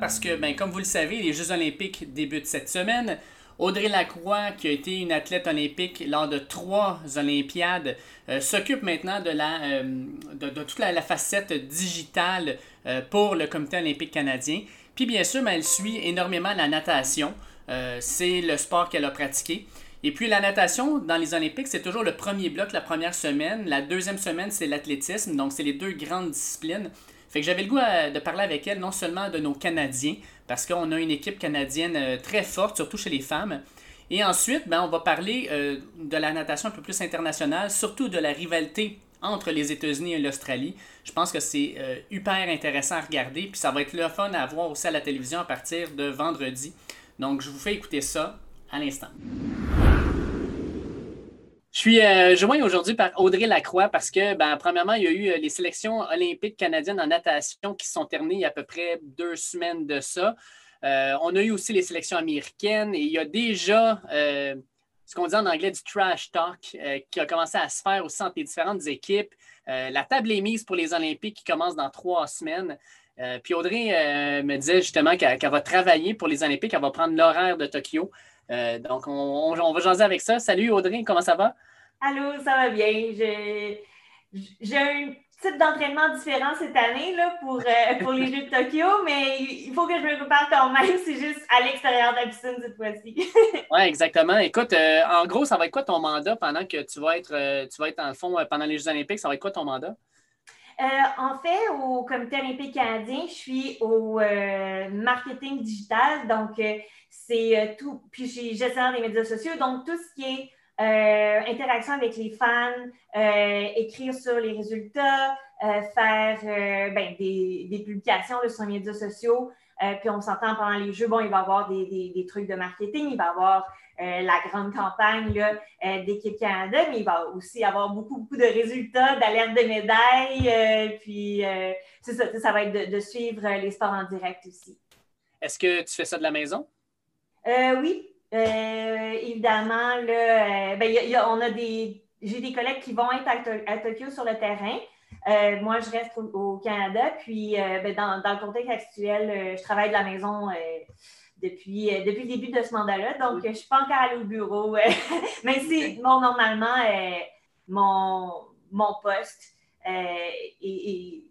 parce que, ben, comme vous le savez, les Jeux olympiques débutent cette semaine. Audrey Lacroix, qui a été une athlète olympique lors de trois Olympiades, euh, s'occupe maintenant de, la, euh, de, toute la, facette digitale euh, pour le Comité olympique canadien. Puis bien sûr, ben, elle suit énormément la natation. c'est le sport qu'elle a pratiqué. Et puis la natation dans les Olympiques, c'est toujours le premier bloc, la première semaine. La deuxième semaine, c'est l'athlétisme. Donc, c'est les deux grandes disciplines. Fait que j'avais le goût euh, de parler avec elle non seulement de nos Canadiens, parce qu'on a une équipe canadienne euh, très forte, surtout chez les femmes. Et ensuite, ben, on va parler euh, de la natation un peu plus internationale, surtout de la rivalité entre les États-Unis et l'Australie. Je pense que c'est hyper intéressant à regarder, puis ça va être le fun à voir aussi à la télévision à partir de vendredi. Donc, je vous fais écouter ça à l'instant. Je suis euh, joint aujourd'hui par Audrey Lacroix parce que, ben, premièrement, il y a eu euh, les sélections olympiques canadiennes en natation qui sont terminées il y a à peu près deux semaines de ça. Euh, on a eu aussi les sélections américaines et il y a déjà ce qu'on dit en anglais du trash talk qui a commencé à se faire aussi entre les différentes équipes. la table est mise pour les Olympiques qui commencent dans trois semaines. puis Audrey me disait justement qu'elle va travailler pour les Olympiques, elle va prendre l'horaire de Tokyo. donc, on, on, va jaser avec ça. Salut Audrey, comment ça va? Allô, ça va bien? J'ai un type d'entraînement différent cette année là, pour, euh, pour les Jeux de Tokyo, mais il faut que je me prépare quand même. C'est juste à l'extérieur de la piscine cette fois-ci. oui, exactement. Écoute, euh, en gros, ça va être quoi ton mandat pendant que tu vas être, euh, tu vas être en fond pendant les Jeux olympiques? Ça va être quoi ton mandat? en fait, au Comité olympique canadien, je suis au marketing digital. Donc, c'est tout. Puis, je suis gestionnaire des médias sociaux. Donc, tout ce qui est euh, interaction avec les fans, euh, écrire sur les résultats, euh, faire ben, des, publications sur les médias sociaux. puis on s'entend pendant les jeux, bon, il va y avoir des, trucs de marketing, il va y avoir la grande campagne d'équipe Canada, mais il va aussi avoir beaucoup, beaucoup de résultats, d'alerte de médailles. puis c'est ça, ça va être de, de, suivre les sports en direct aussi. Est-ce que tu fais ça de la maison? oui, euh, évidemment, là, euh, ben, on a des. J'ai des collègues qui vont être à, Tokyo sur le terrain. Euh, moi, je reste au, Canada. Puis, ben, dans, le contexte actuel, je travaille de la maison depuis, depuis le début de ce mandat-là. Donc, je ne suis pas encore allée au bureau. mais c'est bon, normalement mon, mon poste et,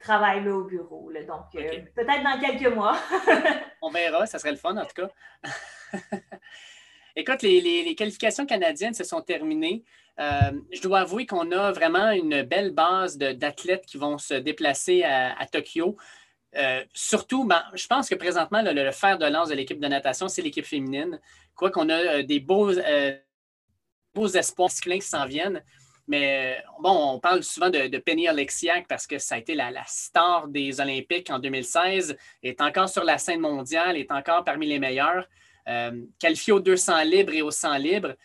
travaille là au bureau. Donc, peut-être dans quelques mois. On verra, ça serait le fun en tout cas. Écoute, les, qualifications canadiennes se sont terminées. Euh, je dois avouer qu'on a vraiment une belle base d'athlètes qui vont se déplacer à, Tokyo. Euh, surtout, ben, je pense que présentement, le, fer de lance de l'équipe de natation, c'est l'équipe féminine. Quoi qu'on a euh, des beaux, beaux espoirs masculins qui s'en viennent. Mais bon, on parle souvent de, Penny Alexiak parce que ça a été la, star des Olympiques en 2016, est encore sur la scène mondiale, est encore parmi les meilleurs. Euh, qualifié aux 200 libres et aux 100 libres.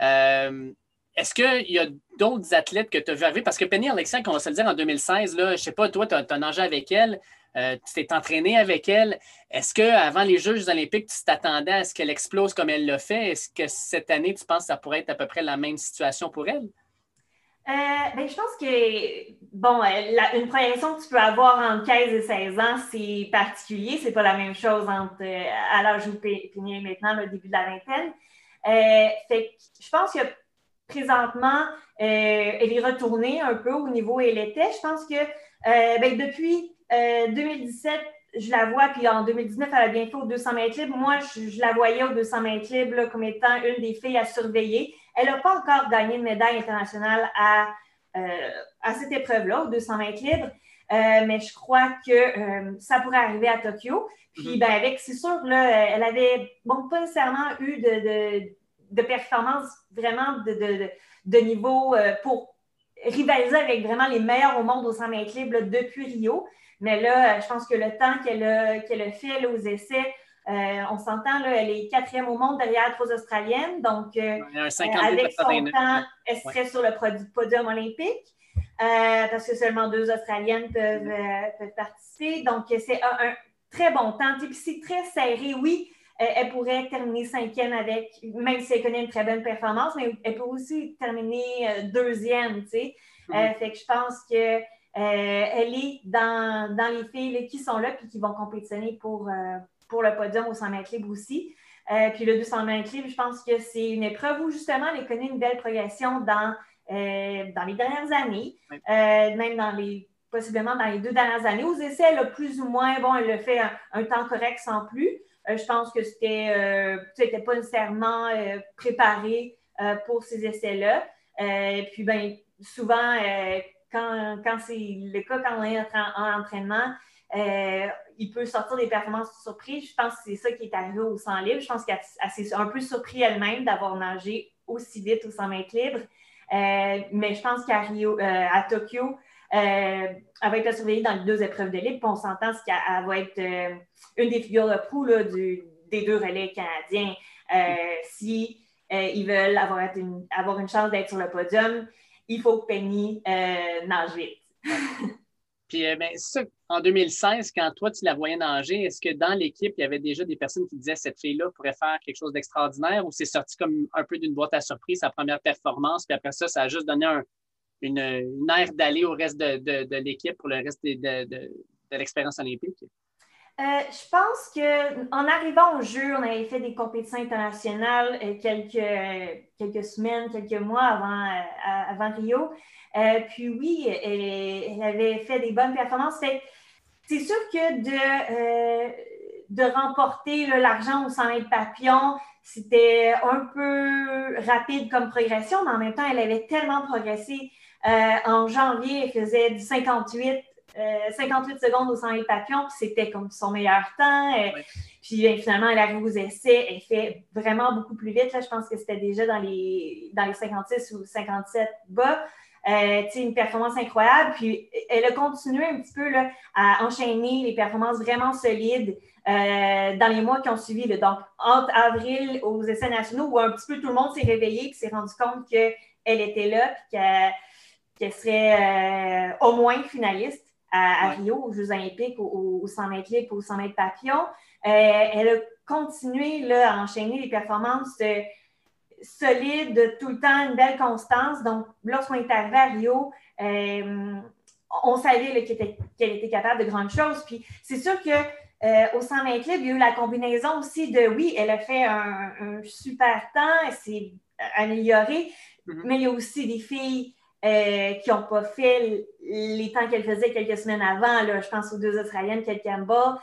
Euh, est-ce qu'il y a d'autres athlètes que tu as vu arriver? Parce que Penny Alexiak, on va se le dire, en 2016, là, je ne sais pas, toi, tu as, nagé avec elle, euh, tu t'es entraîné avec elle. Est-ce qu'avant les Jeux olympiques, tu t'attendais à ce qu'elle explose comme elle l'a fait? Est-ce que cette année, tu penses que ça pourrait être à peu près la même situation pour elle? Euh, ben, je pense que, bon, euh, une progression que tu peux avoir entre 15 et 16 ans, c'est particulier. C'est pas la même chose entre euh, à l'âge où Pénier maintenant, le début de la vingtaine. fait je pense que présentement, elle est retournée un peu au niveau où elle était. Je pense que ben, depuis 2017, je la vois, puis en 2019, elle a bien fait aux 200 mètres libres. Moi, je, la voyais aux 200 mètres libres comme étant une des filles à surveiller. Elle n'a pas encore gagné de médaille internationale à, euh, à cette épreuve-là, aux 200 mètres libres. Euh, mais je crois que euh, ça pourrait arriver à Tokyo. Puis, mm-hmm. ben, avec, c'est sûr, là, elle avait bon, pas nécessairement eu de, de, de performance vraiment de, de, de niveau pour rivaliser avec vraiment les meilleurs au monde aux 100 mètres libres depuis Rio. Mais là, je pense que le temps qu'elle a, qu'elle a fait aux essais, euh, on s'entend, là, elle est quatrième au monde derrière trois Australiennes. Donc, euh, avec son temps, elle serait sur le podium olympique. Euh, parce que seulement deux Australiennes peuvent, participer. Donc, c'est un, très bon temps. Puis c'est très serré. Oui, elle pourrait terminer cinquième avec, même si elle connaît une très bonne performance, mais elle peut aussi terminer deuxième, tu sais. Fait que je pense que elle est dans, dans les filles qui sont là puis qui vont compétitionner pour, pour le podium au 100 mètres libre aussi. puis le 200 mètres libre, je pense que c'est une épreuve où justement elle connaît une belle progression dans, dans les dernières années, même dans les possiblement dans les deux dernières années. Aux essais, elle a plus ou moins, bon, elle a fait un, temps correct sans plus. Euh, je pense que c'était, euh, n'était pas nécessairement euh, préparé euh, pour ces essais-là. puis, ben, souvent, quand, quand c'est le cas, quand on est en, entraînement, il peut sortir des performances surprises. Je pense que c'est ça qui est arrivé au 100 libre. Je pense qu'elle s'est un peu surpris elle-même d'avoir nagé aussi vite au 100 mètres libre. mais je pense qu'à Rio, à Tokyo, euh, elle va être surveillée dans les deux épreuves de libre. on s'entend qu'elle va être euh, une des figures de proue des deux relais canadiens. Euh, si ils veulent avoir une, avoir une chance d'être sur le podium, il faut que Penny nage vite. Puis, ben, ça, en 2016, quand toi, tu la voyais nager, est-ce que dans l'équipe, il y avait déjà des personnes qui disaient cette fille-là pourrait faire quelque chose d'extraordinaire ou c'est sorti comme un peu d'une boîte à surprise, sa première performance, puis après ça, ça a juste donné un, une, une aire d'aller au reste de, l'équipe pour le reste de, l'expérience olympique? Euh, je pense qu'en arrivant au jeu, on avait fait des compétitions internationales euh, quelques, quelques semaines, quelques mois avant, euh, avant Rio. Puis oui, elle, avait fait des bonnes performances. C'est sûr que de, de remporter l'argent au 100 mètres papillon, c'était un peu rapide comme progression, mais en même temps, elle avait tellement progressé. Euh, en janvier, elle faisait du 58, 58 euh, secondes au 100 mètres papillon, puis c'était comme son meilleur temps. Euh, puis ben, finalement, elle arrive aux essais, elle fait vraiment beaucoup plus vite. Là, je pense que c'était déjà dans les, dans les 56 ou 57 bas. Euh, une performance incroyable. Puis elle a continué un petit peu là, à enchaîner les performances vraiment solides dans les mois qui ont suivi. Donc, entre avril aux essais nationaux, où un petit peu tout le monde s'est réveillé et s'est rendu compte qu'elle était là, puis qu'elle serait euh, au moins finaliste à, Rio, aux Jeux olympiques, au, 100 mètres libre, au 100 mètres papillon. Euh, elle a continué là, à enchaîner les performances euh, solides, tout le temps, une belle constance. Donc, lorsqu'on est arrivé à Rio, on savait qu'elle était, capable de grandes choses. Puis, c'est sûr que au 100 mètres libre, il y a eu la combinaison aussi de, oui, elle a fait un, super temps, elle s'est améliorée, mm-hmm. mais il y a aussi des filles euh, qui n'ont pas fait les temps qu'elle faisait quelques semaines avant. Là, je pense aux deux Australiennes, Kate Campbell.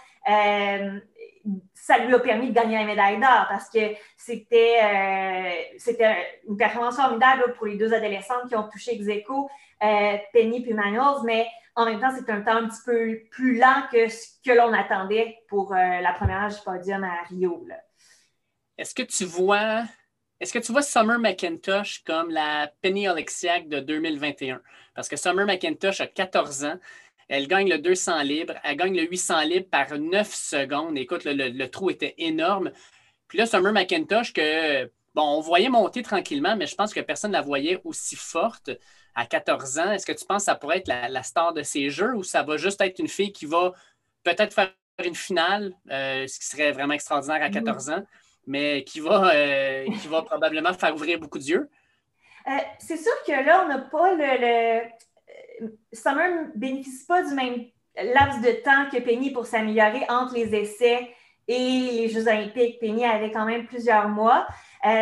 Euh, ça lui a permis de gagner la médaille d'or parce que c'était euh, une performance formidable pour les deux adolescentes qui ont touché Execo, Penny et Manuels, mais en même temps, c'est un temps un petit peu plus lent que ce que l'on attendait pour la première âge du podium à Rio. Est-ce que tu vois est-ce que tu vois Summer McIntosh comme la Penny Oleksiak de 2021? Parce que Summer McIntosh a 14 ans. Elle gagne le 200 libre. Elle gagne le 800 libre par 9 secondes. Écoute, le, trou était énorme. Puis là, Summer McIntosh, que, bon, on voyait monter tranquillement, mais je pense que personne ne la voyait aussi forte à 14 ans. Est-ce que tu penses que ça pourrait être la, star de ces jeux ou ça va juste être une fille qui va peut-être faire une finale, euh, ce qui serait vraiment extraordinaire à 14 ans, mais qui va, euh, qui va probablement faire ouvrir beaucoup d'yeux. Euh, c'est sûr que là, on n'a pas le, le... Euh, Summer ne bénéficie pas du même laps de temps que Penny pour s'améliorer entre les essais et les Jeux olympiques. Penny avait quand même plusieurs mois.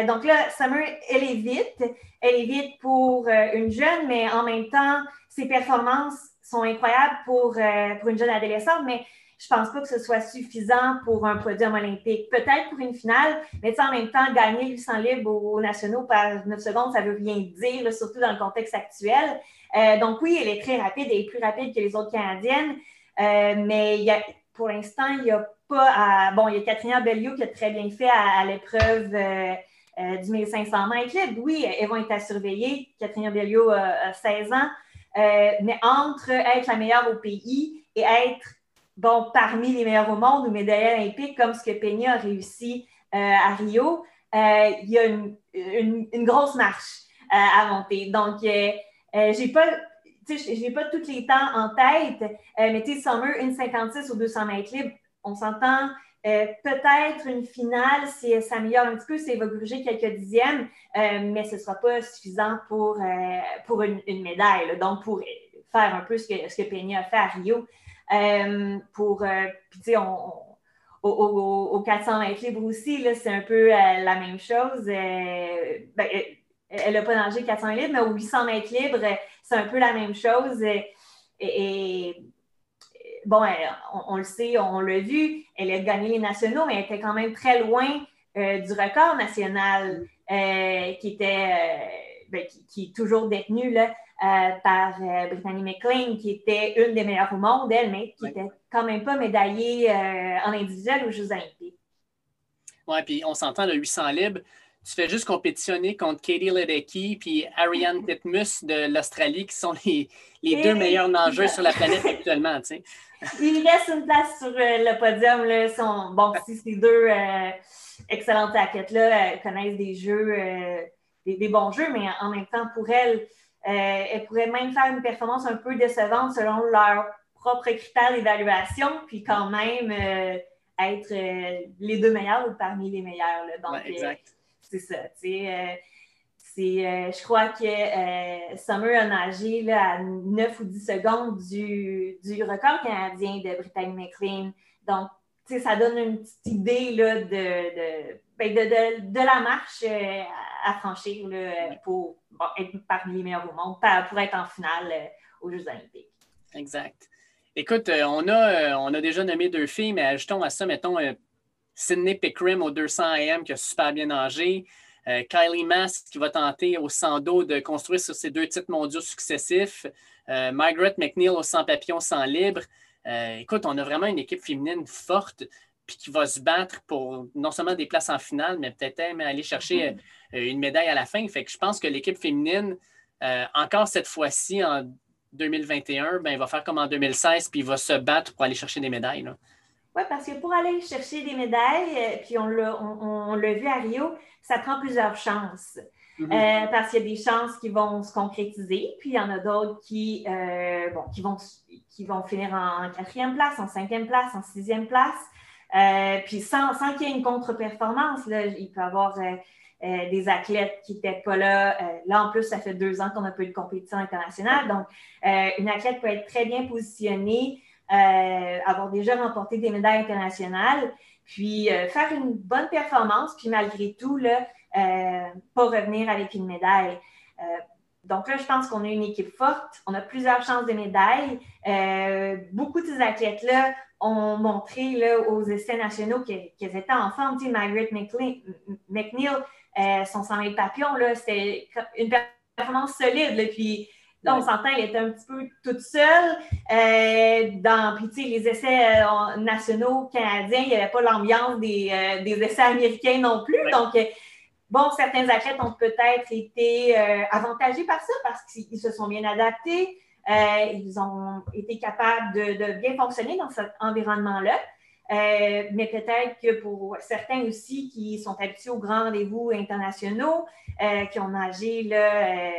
donc là, Summer, elle est vite. Elle est vite pour une jeune, mais en même temps, ses performances sont incroyables pour, pour une jeune adolescente. Mais je pense pas que ce soit suffisant pour un podium olympique. Peut-être pour une finale, mais en même temps, gagner 800 libres aux, nationaux par 9 secondes, ça veut rien dire, surtout dans le contexte actuel. Euh, donc oui, elle est très rapide et plus rapide que les autres Canadiennes, euh, mais pour l'instant, il n'y a pas à... Bon, il y a Catherine Belliot qui a très bien fait à, l'épreuve euh, du 1500 mètres Oui, elles vont être à surveiller. Catherine Belliot a 16 ans. mais entre être la meilleure au pays et être bon, parmi les meilleurs au monde ou médaillés olympiques, comme ce que Peña a réussi à Rio, il y a une, une, grosse marche à monter. Donc, j'ai pas. Je n'ai pas tous les temps en tête, mais tu Summer, une 56 ou 200 mètres libres, on s'entend peut-être une finale si elle s'améliore un petit peu, si va gruger quelques dixièmes, mais ce ne sera pas suffisant pour, pour une, médaille. Donc, pour faire un peu ce que, ce que Penny a fait à Rio. pour, puis, tu sais, on, au, 400 mètres libres aussi, c'est un peu la même chose. Ben, elle n'a pas nagé 400 libres, mais au 800 mètres libres, c'est un peu la même chose. Et, bon, on, le sait, on l'a vu, elle a gagné les nationaux, mais elle était quand même très loin euh, du record national euh, qui était euh, ben, qui, est toujours détenu là, par Brittany McLean, qui était une des meilleures au monde, elle, mais qui n'était quand même pas médaillée en individuel aux Jeux olympiques. Oui, puis on s'entend, le 800 libres, tu fais juste compétitionner contre Katie Ledecky puis Ariane Titmus de l'Australie, qui sont les, les deux meilleurs nageurs sur la planète actuellement. Tu sais. Ils laissent une place sur euh, le podium. Là, bon, si ces deux euh, excellentes athlètes-là euh, connaissent des jeux, des, bons jeux, mais en même temps, pour elles, elles pourraient même faire une performance un peu décevante selon leurs propres critères d'évaluation, puis quand même être les deux meilleurs ou parmi les meilleurs. Donc, exact c'est ça. Euh, euh, je crois que euh, Summer a nagé là, à 9 ou 10 secondes du, du record canadien de Brittany McLean. Donc, ça donne une petite idée là, de, ben, de, de, la marche à franchir là, pour être parmi les meilleurs au monde, pour être en finale aux Jeux olympiques. Exact. Écoute, on a, on a déjà nommé deux filles, mais ajoutons à ça, mettons, Sidney Pickrim au 200 AM qui a super bien nagé. Euh, Kylie Mass qui va tenter au 100 dos de construire sur ses deux titres mondiaux successifs. Euh, Margaret McNeil au 100 papillons, 100 libre. Euh, écoute, on a vraiment une équipe féminine forte puis qui va se battre pour non seulement des places en finale, mais peut-être même aller chercher mm-hmm. une médaille à la fin. Fait que je pense que l'équipe féminine, encore cette fois-ci, en 2021, ben, va faire comme en 2016, puis va se battre pour aller chercher des médailles. Oui, parce que pour aller chercher des médailles, euh, puis on l'a vu à Rio, ça prend plusieurs chances. Mhm. Euh, parce qu'il y a des chances qui vont se concrétiser, puis il y en a d'autres qui, euh, qui, vont, qui vont finir en quatrième place, en cinquième place, en sixième place. puis sans, sans qu'il y ait une contre-performance, il peut y avoir des athlètes qui n'étaient pas là. là, en plus, ça fait deux ans qu'on n'a pas eu de compétition internationale. Donc, une athlète peut être très bien positionnée euh, avoir déjà remporté des médailles internationales, puis euh, faire une bonne performance, puis malgré tout, là, euh, pas revenir avec une médaille. donc là, je pense qu'on a une équipe forte, on a plusieurs chances de médailles. beaucoup de ces athlètes-là ont montré là, aux essais nationaux qu'elles étaient en forme. Tu sais, Margaret McNeil, son 100 000 papillons, c'était une performance solide. puis Là, on s'entend, elle était un petit peu toute seule. Euh, dans, puis, les essais euh, nationaux canadiens, il n'y avait pas l'ambiance des, euh, des, essais américains non plus. Donc, bon, certains athlètes ont peut-être été avantagés par ça parce qu'ils se sont bien adaptés. ils ont été capables de, de bien fonctionner dans cet environnement-là. mais peut-être que pour certains aussi qui sont habitués aux grands rendez-vous internationaux, qui ont nagé là,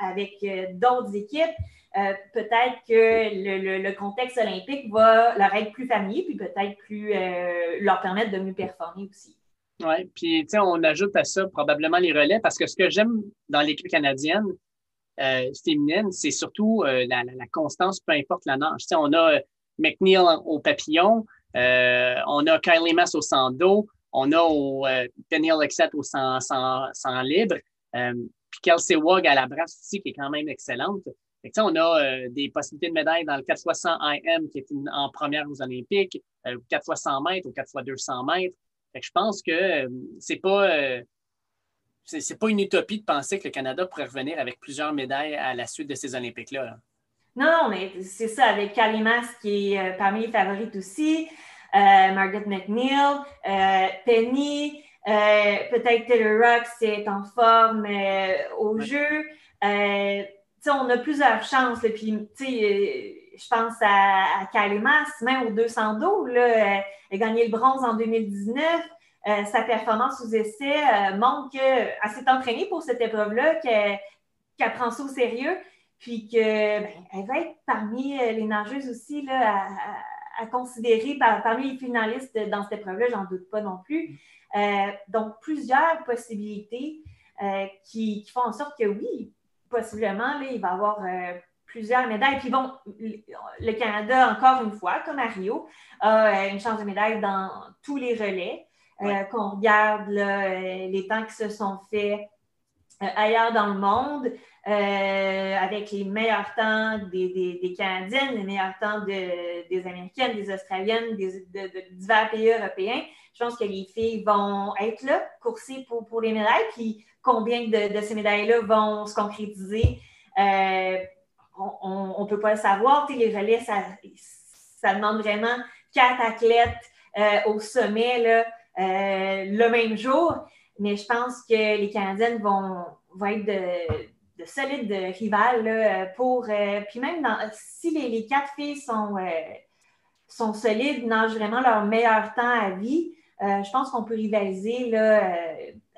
avec euh, d'autres équipes, euh, peut-être que le, contexte olympique va leur être plus familier, puis peut-être plus euh, leur permettre de mieux performer aussi. Oui, puis on ajoute à ça probablement les relais, parce que ce que j'aime dans l'équipe canadienne féminine, c'est surtout la, constance, peu importe la nage. On a McNeil au papillon, on a Kylie Mass au 100 dos, on a au, Penny au 100, 100 libre. Puis Kelsey Wog à la brasse aussi, qui est quand même excellente. on a euh, des possibilités de médailles dans le 4 x 100 IM qui est en première aux Olympiques, euh, 4 x 100 mètres ou 4 x 200 mètres. je pense que euh, c'est pas euh, pas une utopie de penser que le Canada pourrait revenir avec plusieurs médailles à la suite de ces Olympiques-là. Non, mais c'est ça, avec Kalimas qui est parmi les favorites aussi, Margaret McNeil, Penny, euh, peut-être Taylor Rock, c'est en forme euh, au jeu. Euh, on a plusieurs chances. puis, je pense à, à même au 200 dos. Là, elle a gagné le bronze en 2019. sa performance aux essais montre qu'elle s'est entraînée pour cette épreuve-là, qu'elle prend ça au sérieux, puis qu'elle ben, va être parmi les nageuses aussi là, à, considérer parmi les finalistes dans cette épreuve-là, j'en doute pas non plus. Euh, donc, plusieurs possibilités euh, qui, font en sorte que oui, possiblement, il va y avoir euh, plusieurs médailles. Puis bon, le Canada, encore une fois, comme à Rio, a une chance de médaille dans tous les relais. Qu'on regarde les temps qui se sont faits ailleurs dans le monde, avec les meilleurs temps des, des, Canadiennes, les meilleurs temps des Américaines, des Australiennes, des, de, divers pays européens. Je pense que les filles vont être là, coursées pour, pour les médailles. Puis combien de, ces médailles-là vont se concrétiser, euh, on ne peut pas le savoir. les relais, ça, ça, demande vraiment quatre athlètes euh, au sommet là, euh, le même jour. Mais je pense que les Canadiennes vont, vont être de, solides rivales là, pour. puis même si les, quatre filles sont, sont solides, nagent vraiment leur meilleur temps à vie, je pense qu'on peut rivaliser là,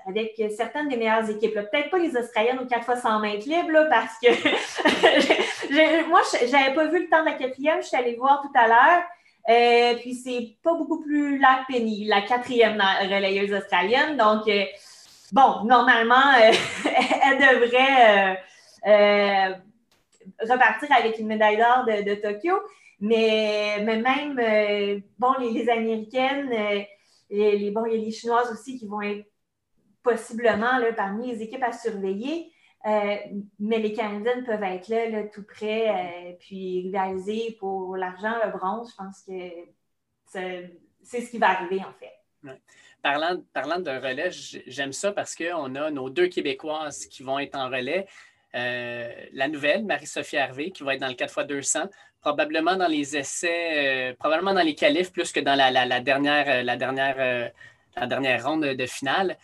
avec certaines des meilleures équipes. Peut-être pas les Australiennes aux 4 fois 100 mètres libres, parce que moi, je n'avais pas vu le temps de la quatrième, je suis allée voir tout à l'heure. Euh, puis c'est pas beaucoup plus la Penny, la quatrième relayeuse australienne. Donc, euh, bon, normalement, euh, elle devrait repartir avec une médaille d'or de, Tokyo. Mais, même, bon, les, Américaines, les, bon, il y a les Chinoises aussi qui vont être possiblement là, parmi les équipes à surveiller. Euh, mais les Canadiennes peuvent être là, tout près, euh, puis rivaliser pour l'argent, le bronze. Je pense que c'est ce qui va arriver, en fait. Parlant, parlant de relais, j'aime ça parce qu'on a nos deux Québécoises qui vont être en relais. Euh, la nouvelle, Marie-Sophie Hervé, qui va être dans le 4x200, probablement dans les essais, probablement dans les qualifs plus que dans la, dernière, la, dernière, la dernière ronde de finale.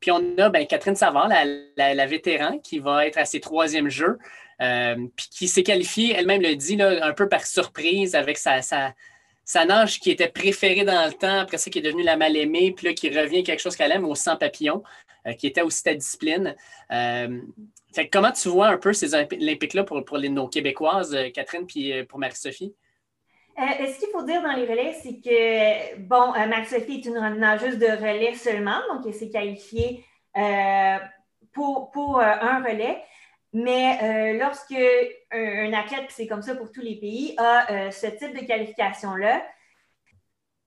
Puis on a ben, Catherine Savard, la, vétéran, qui va être à ses troisième jeux, euh, puis qui s'est qualifiée, elle-même le dit, là, un peu par surprise avec sa, nage qui était préférée dans le temps, après ça qui est devenue la mal aimée, puis là qui revient quelque chose qu'elle aime au 100 papillons, euh, qui était aussi ta discipline. Euh, comment tu vois un peu ces Olympiques-là pour, les, nos Québécoises, Catherine, puis pour Marie-Sophie? Euh, ce qu'il faut dire dans les relais, c'est que, bon, euh, Marie-Sophie est une nageuse de relais seulement, donc elle s'est qualifiée euh, pour un relais. Mais lorsque un, athlète, c'est comme ça pour tous les pays, a ce type de qualification-là,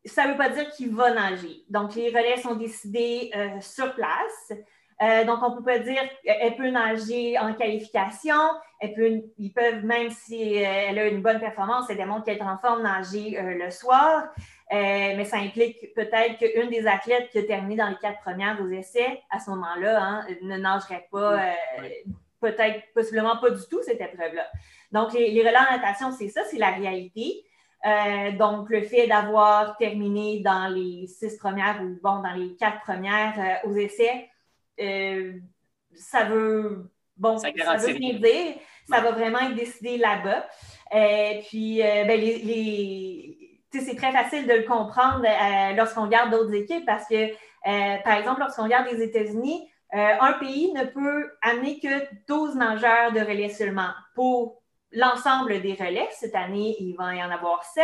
ça ne veut pas dire qu'il va nager. Donc, les relais sont décidés sur place. Euh, donc, on ne peut pas dire qu'elle peut nager en qualification. Elle peut, ils peuvent, même si euh, elle a une bonne performance, elle démontre qu'elle est en forme, nager euh, le soir. mais ça implique peut-être qu'une des athlètes qui a terminé dans les quatre premières aux essais, à ce moment-là, hein, ne nagerait pas, peut-être, possiblement pas du tout cette épreuve-là. Donc, les, les relais en natation, c'est ça, c'est la réalité. donc, le fait d'avoir terminé dans les six premières ou bon, dans les quatre premières aux essais, euh, ça veut, bon, ça, veut rien dire. Ça va vraiment être décidé là-bas. euh, puis, euh, ben, c'est très facile de le comprendre lorsqu'on regarde d'autres équipes parce que, par exemple, lorsqu'on regarde les États-Unis, un pays ne peut amener que 12 nageurs de relais seulement pour l'ensemble des relais. Cette année, il va y en avoir 7.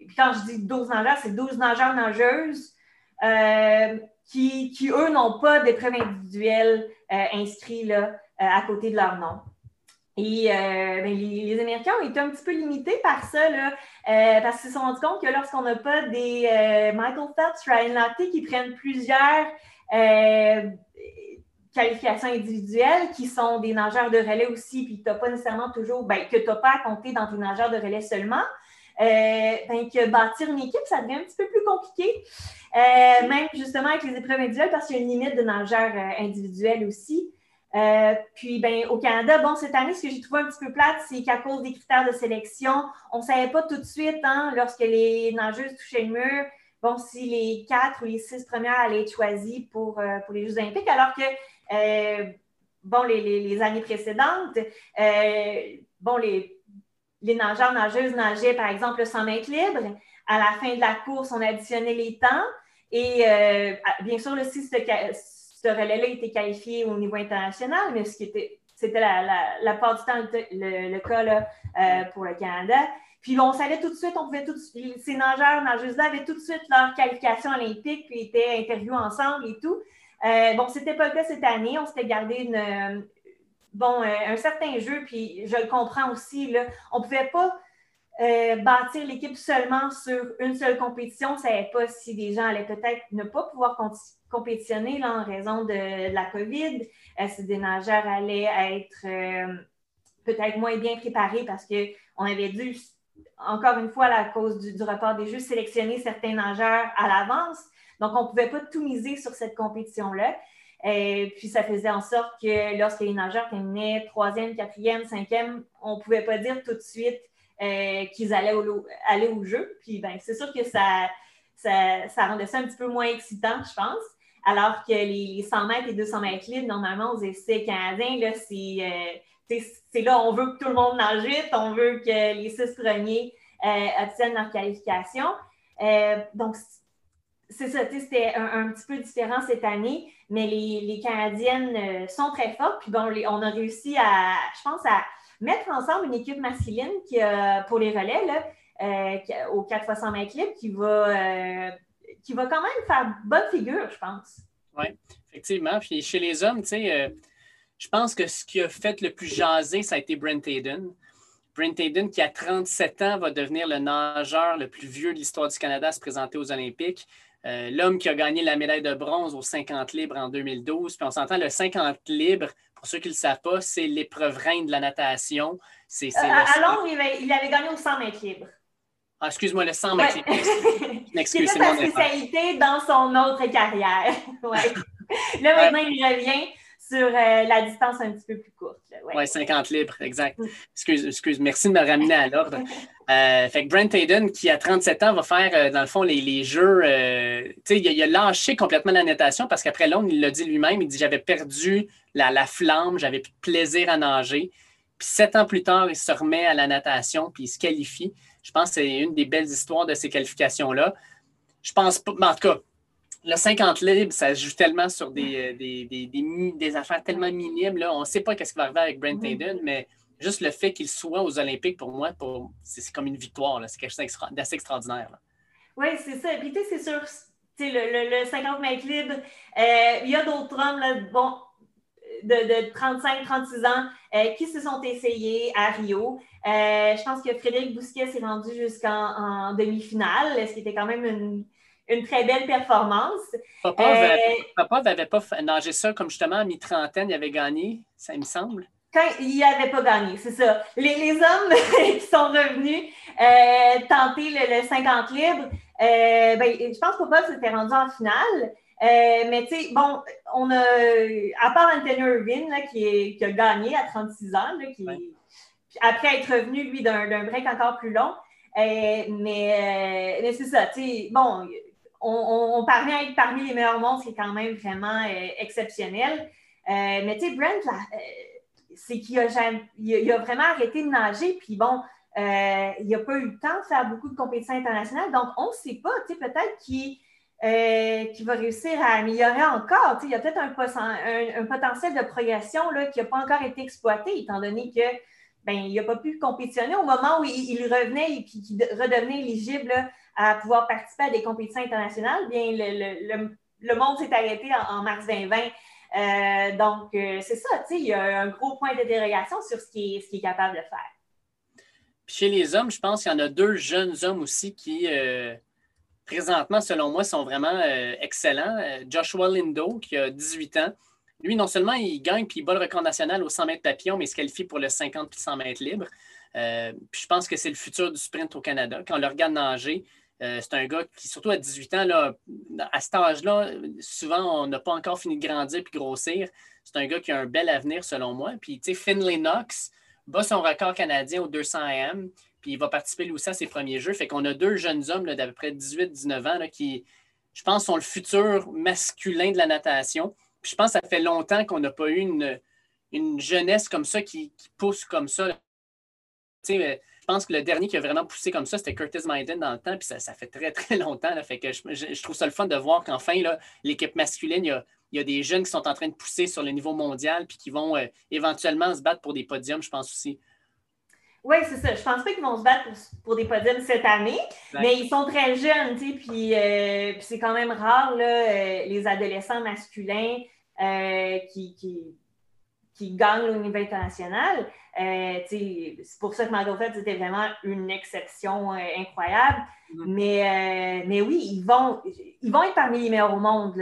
Et quand je dis 12 nageurs, c'est 12 nageurs-nageuses qui, eux, n'ont pas d'épreuves individuelles euh, inscrites là, euh, à côté de leur nom. Et euh, ben, les, Américains ont été un petit peu limités par ça, là, parce qu'ils se sont rendus compte que lorsqu'on n'a pas des Michael Phelps, Ryan Lochte qui prennent plusieurs qualifications individuelles, qui sont des nageurs de relais aussi, puis tu n'as pas nécessairement toujours, ben, que tu n'as pas à compter dans tes nageurs de relais seulement, ben, que bâtir une équipe, ça devient un petit peu plus compliqué. Euh, même justement avec les épreuves individuelles, parce qu'il y a une limite de nageurs euh, individuels aussi. Euh, puis, ben, au Canada, bon, cette année, ce que j'ai trouvé un petit peu plate, c'est qu'à cause des critères de sélection, on ne savait pas tout de suite, hein, lorsque les nageuses touchaient le mur, bon, si les quatre ou les six premières allaient être choisies pour, pour les Jeux olympiques, alors que, bon, les, années précédentes, bon, les, nageurs, nageuses nageaient, par exemple, le 100 mètres libre. À la fin de la course, on additionnait les temps. Et euh, bien sûr, le si ce, relais-là était qualifié au niveau international, mais c'était la, part du temps le, cas euh, pour le Canada. Puis on savait tout de suite, on pouvait tout ces nageurs, nageuses-là avaient tout de suite leur qualification olympique, puis étaient interviewés ensemble et tout. Euh, bon, c'était pas le cas cette année. On s'était gardé une, bon, un certain jeu, puis je le comprends aussi, là, on ne pouvait pas bâtir l'équipe seulement sur une seule compétition. On ne savait pas si des gens allaient peut-être ne pas pouvoir compétitionner là, en raison de, la COVID, si des nageurs allaient être peut-être moins bien préparés parce qu'on avait dû encore une fois, à cause du report des Jeux, sélectionner certains nageurs à l'avance. Donc, on ne pouvait pas tout miser sur cette compétition-là. Et puis, ça faisait en sorte que lorsque les nageurs terminaient troisième, quatrième, cinquième, on ne pouvait pas dire tout de suite euh, qu'ils allaient au, jeu. Puis, ben, c'est sûr que ça, ça, rendait ça un petit peu moins excitant, je pense. Alors que les 100 mètres et 200 mètres libres, normalement, aux essais canadiens, là, c'est. Euh, c'est là, on veut que tout le monde nage vite, on veut que les six premiers euh, obtiennent leur qualification. Euh, donc, c'est ça, c'était un, petit peu différent cette année, mais les, Canadiennes euh, sont très fortes. Puis bon, on a réussi à, je pense, à mettre ensemble une équipe masculine qui, pour les relais, là, au 4 x 100 mètres qui va, qui va quand même faire bonne figure, je pense. Oui, effectivement. Puis chez les hommes, tu sais, je pense que ce qui a fait le plus jaser, ça a été Brent Hayden. Brent Hayden, qui a 37 ans, va devenir le nageur le plus vieux de l'histoire du Canada à se présenter aux Olympiques. Euh, l'homme qui a gagné la médaille de bronze aux 50 libres en 2012. Puis on s'entend, le 50 libres, pour ceux qui ne le savent pas, c'est l'épreuve reine de la natation. C'est, euh, à Londres, il avait, gagné au 100 mètres libres. Ah, excuse-moi, le 100 mètres libres. c'est sa spécialité dans son autre carrière. ouais. Là, maintenant, il revient sur euh, la distance un petit peu plus courte. Oui, ouais, 50 libres, exact. Mm. Excuse, excuse, merci de me ramener à l'ordre. Euh, fait que Brent Hayden, qui a 37 ans, va faire, euh, dans le fond, les, les jeux. tu sais, il, a lâché complètement la natation parce qu'après Londres, il l'a dit lui-même, il dit J'avais perdu la, la flamme, j'avais plus de plaisir à nager. Puis sept ans plus tard, il se remet à la natation, puis il se qualifie. Je pense que c'est une des belles histoires de ces qualifications-là. Je pense pas, en tout cas, le 50 libres, ça joue tellement sur des, euh, des, affaires tellement minimes. Là. On ne sait pas ce qui va arriver avec Brent Hayden, mais juste le fait qu'il soit aux Olympiques, pour moi, pour, c'est, comme une victoire. C'est quelque chose d'assez extraordinaire. Oui, c'est ça. Puis, tu sais, c'est sûr, le, le, 50 mètres libre, euh, il y a d'autres hommes, bon, de, de 35-36 ans euh, qui se sont essayés à Rio. je pense que Frédéric Bousquet s'est rendu jusqu'en demi-finale, ce qui était quand même une une très belle performance. Papa n'avait euh, pas nagé ça comme justement à mi-trentaine, il avait gagné, ça me semble. Quand il n'avait pas gagné, c'est ça. Les, hommes qui sont revenus euh, tenter le, 50 libres, euh, ben, je pense que Papa s'était rendu en finale. mais tu sais, bon, on a, à part Anthony Irvine qui, a gagné à 36 ans, qui, après être revenu, lui, d'un break encore plus long. mais, mais c'est ça, tu sais, bon, on, parvient à être parmi les meilleurs mondes, c'est quand même vraiment euh, exceptionnel. Euh, mais tu sais, Brent, euh, c'est qu'il a, vraiment arrêté de nager, puis bon, il n'a pas eu le temps de faire beaucoup de compétitions internationales, donc on ne sait pas, tu sais, peut-être qu'il va réussir à améliorer encore. Tu sais, il y a peut-être un, potentiel de progression là, qui n'a pas encore été exploité, étant donné que ben, il n'a pas pu compétitionner au moment où il, revenait et qu'il redevenait éligible à pouvoir participer à des compétitions internationales, bien, le, monde s'est arrêté en, mars 2020. Euh, donc, euh, c'est ça, tu sais, il y a un gros point d'interrogation sur ce qu'il est, capable de faire. Puis chez les hommes, je pense qu'il y en a deux jeunes hommes aussi qui, euh, présentement, selon moi, sont vraiment excellents. Joshua Lindo, qui a 18 ans. Lui, non seulement il gagne puis il bat le record national au 100 mètres papillon, mais il se qualifie pour le 50 puis 100 mètres libre. Puis je pense que c'est le futur du sprint au Canada. Quand on le regarde nager, euh, c'est un gars qui, surtout à 18 ans, là, à cet âge-là, souvent, on n'a pas encore fini de grandir puis grossir. C'est un gars qui a un bel avenir, selon moi. Puis, tu sais, Finlay Knox bat son record canadien au 200 AM, puis il va participer lui aussi à ses premiers jeux. Fait qu'on a deux jeunes hommes d'à peu près 18-19 ans qui, je pense, sont le futur masculin de la natation. Puis je pense que ça fait longtemps qu'on n'a pas eu une, une jeunesse comme ça qui, pousse comme ça. Sais, je pense que le dernier qui a vraiment poussé comme ça, c'était Curtis Maiden dans le temps, puis ça, fait très, très longtemps. fait que je, trouve ça le fun de voir qu'enfin, l'équipe masculine, il y, a, des jeunes qui sont en train de pousser sur le niveau mondial, puis qui vont euh, éventuellement se battre pour des podiums, je pense aussi. Oui, c'est ça. Je pense pas qu'ils vont se battre pour, des podiums cette année, mais ils sont très jeunes, tu sais, puis, euh, c'est quand même rare, là, euh, les adolescents masculins qui qui gagne au niveau international. Euh, c'est pour ça que Margot Phelps était vraiment une exception incroyable. Mm-hmm. Mais, mais oui, ils vont, ils vont être parmi les meilleurs au monde.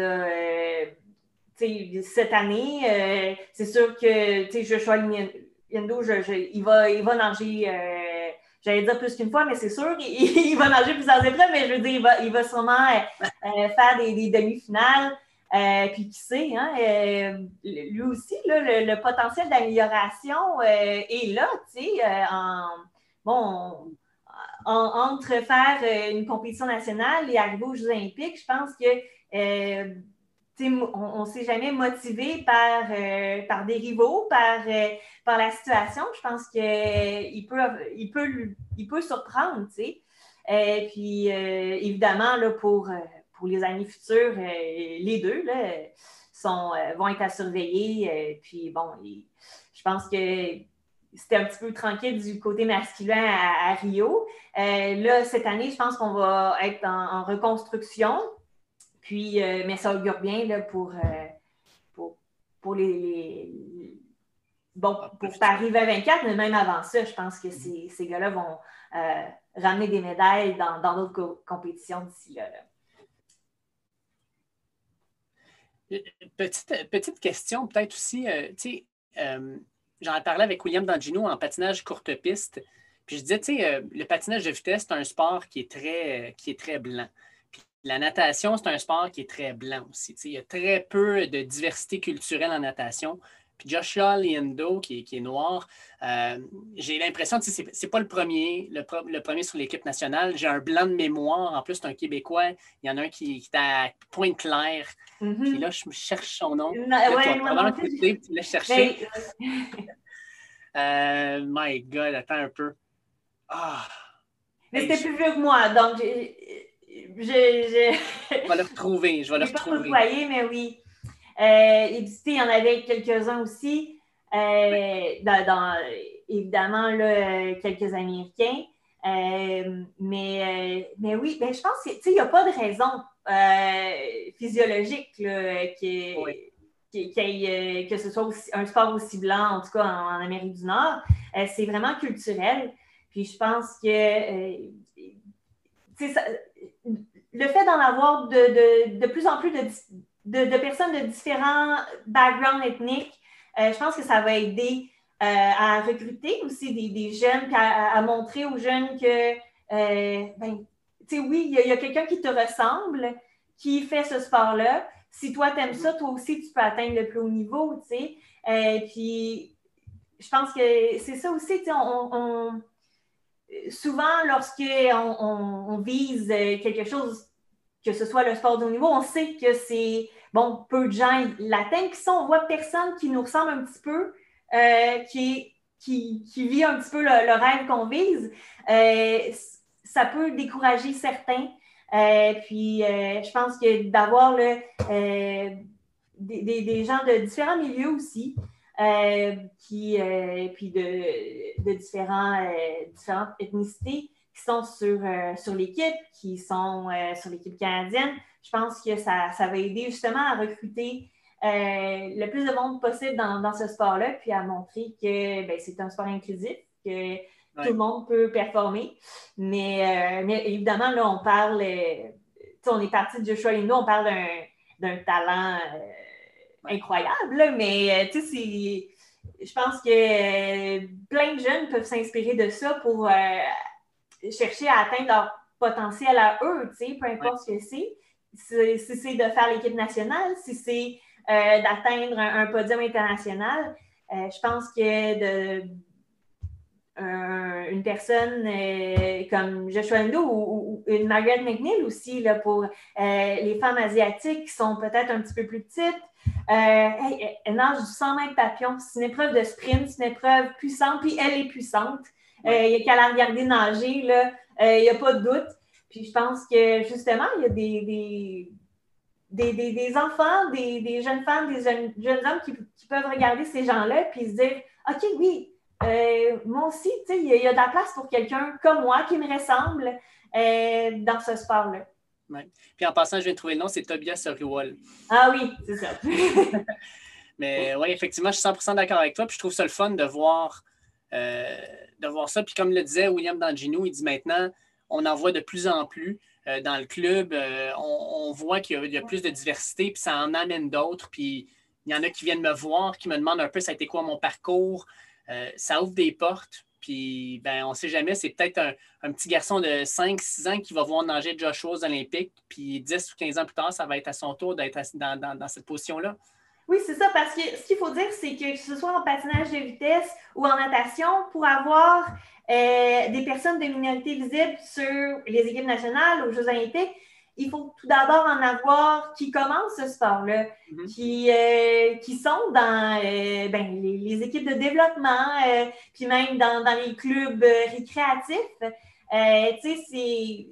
cette année, c'est sûr que Joshua Yendo, il, va, il va nager j'allais dire plus qu'une fois, mais c'est sûr, il, va nager plusieurs épreuves, mais je veux dire, il va, il va sûrement euh, euh, faire des, demi-finales. Euh, puis qui sait, hein, lui aussi, le, potentiel d'amélioration est là, tu sais, en, bon, entre faire une compétition nationale et arriver aux Jeux olympiques, je pense que on ne s'est jamais motivé par, euh, par des rivaux, par, euh, par la situation. Je pense qu'il euh, peut, il peut, il peut surprendre, Et puis, évidemment, là, pour, pour les années futures, les deux sont, vont être à surveiller. puis, bon, je pense que c'était un petit peu tranquille du côté masculin à, Rio. là, cette année, je pense qu'on va être en reconstruction. Puis, euh, mais ça augure bien là, pour, euh, pour, les, Bon, pour Paris 2024, mais même avant ça, je pense que ces, ces gars-là vont euh, ramener des médailles dans, d'autres compétitions d'ici là. Petite, petite question, peut-être aussi, tu sais, j'en ai parlé avec William Dangino en patinage courte piste. Puis je disais, tu sais, le patinage de vitesse, c'est un sport qui est très, qui est très blanc. La natation, c'est un sport qui est très blanc aussi. il y a très peu de diversité culturelle en natation. Puis Joshua Liendo, qui est, noir, euh, j'ai l'impression que ce n'est pas le premier, le, premier sur l'équipe nationale. J'ai un blanc de mémoire. En plus, c'est un Québécois. Il y en a un qui, est à Pointe-Claire. Mm-hmm. Puis là, je cherche son nom. tu l'as cherché. euh, my God, attends un peu. Ah! Mais c'était plus vieux que moi, donc je, vais le retrouver. Je vais le retrouver. Pas mais oui. Euh, il y en avait quelques-uns aussi. Euh, dans, évidemment, là, quelques Américains. Euh, mais, mais oui, ben, je pense qu'il n'y a pas de raison physiologique que ce soit un sport aussi blanc, en tout cas en, Amérique du Nord. c'est vraiment culturel. Puis je pense que ça, le fait d'en avoir de, plus en plus de, personnes de différents backgrounds ethniques, euh, je pense que ça va aider euh, à recruter aussi des, jeunes, puis à, montrer aux jeunes que, euh, ben, tu sais, oui, il y a, quelqu'un qui te ressemble, qui fait ce sport-là. Si toi, tu aimes ça, toi aussi, tu peux atteindre le plus haut niveau, tu sais. puis, je pense que c'est ça aussi, tu sais, on souvent, lorsqu'on on, vise quelque chose, que ce soit le sport de haut niveau, on sait que c'est, bon, peu de gens l'atteignent. Puis ça, on voit personne qui nous ressemble un petit peu, euh, qui, qui, vit un petit peu le, rêve qu'on vise. Euh, ça peut décourager certains. Euh, puis, je pense que d'avoir des, gens de différents milieux aussi, qui, puis de, de différents, différentes ethnicités qui sont sur, sur l'équipe, qui sont sur l'équipe canadienne. Je pense que ça, ça, va aider justement à recruter le plus de monde possible dans, dans ce sport-là, puis à montrer que ben, c'est un sport inclusif, que tout le monde peut performer. Mais, mais évidemment, là, on parle, on est parti de Joshua Lino, on parle d'un talent incroyable, mais euh, tu sais, je pense que euh, plein de jeunes peuvent s'inspirer de ça pour euh, chercher à atteindre leur potentiel à eux, tu sais, peu importe ce que c'est. Si, c'est de faire l'équipe nationale, si c'est d'atteindre un, podium international, je pense que de, une personne comme Joshua Ndo ou, une Margaret McNeil aussi, là, pour les femmes asiatiques qui sont peut-être un petit peu plus petites, euh, elle nage du 100 mètres papillon. C'est une épreuve de sprint, c'est une épreuve puissante, puis elle est puissante. Euh, il y a qu'à la regarder nager, là. Euh, il n'y a pas de doute. Puis je pense que justement, il y a des, des, des, enfants, des, jeunes femmes, des jeunes, hommes qui, peuvent regarder ces gens-là puis se dire OK, oui, moi aussi, il y, a de la place pour quelqu'un comme moi qui me ressemble dans ce sport-là. Puis en passant, je viens de trouver le nom, c'est Tobias Ruwal. Ah oui, c'est ça. Mais oui, effectivement, je suis 100% d'accord avec toi. Puis je trouve ça le fun de voir, euh, de voir ça. Puis comme le disait William Dangino, il dit maintenant, on en voit de plus en plus euh, dans le club. Euh, on, voit qu'il y, a plus de diversité, puis ça en amène d'autres. Puis il y en a qui viennent me voir, qui me demandent un peu ça a été quoi mon parcours? ça ouvre des portes. Puis, ben, on ne sait jamais, c'est peut-être un, petit garçon de 5-6 ans qui va voir nager Joshua aux Olympiques, puis 10 ou 15 ans plus tard, ça va être à son tour d'être dans cette position-là. Oui, c'est ça, parce que ce qu'il faut dire, c'est que, que ce soit en patinage de vitesse ou en natation, pour avoir euh, des personnes de minorité visibles sur les équipes nationales aux Jeux olympiques, il faut tout d'abord en avoir qui commencent ce sport-là, mm-hmm. qui, euh, qui sont dans euh, ben, les, équipes de développement, puis même dans, dans les clubs récréatifs. tu sais,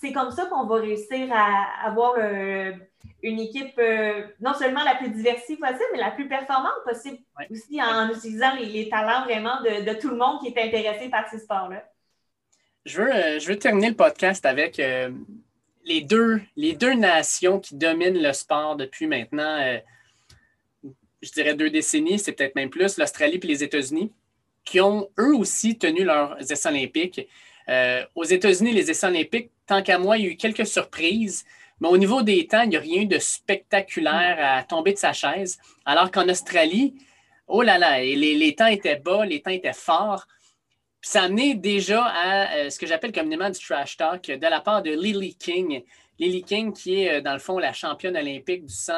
c'est comme ça qu'on va réussir à avoir une équipe euh, non seulement la plus diversifiée possible, mais la plus performante possible aussi en utilisant les, talents vraiment de, tout le monde qui est intéressé par ces sports-là. Je veux, euh, je veux terminer le podcast avec euh, les, deux, les deux nations qui dominent le sport depuis maintenant, je dirais deux décennies, c'est peut-être même plus, l'Australie et les États-Unis, qui ont eux aussi tenu leurs essais olympiques. Aux États-Unis, les essais olympiques, tant qu'à moi, il y a eu quelques surprises. Mais au niveau des temps, il n'y a rien de spectaculaire à tomber de sa chaise. Alors qu'en Australie, oh là là, les, les, temps étaient bas, les temps étaient forts. Puis ça amenait déjà à euh, ce que j'appelle communément du trash talk de la part de Lily King. Lily King, qui est euh, dans le fond la championne olympique du 100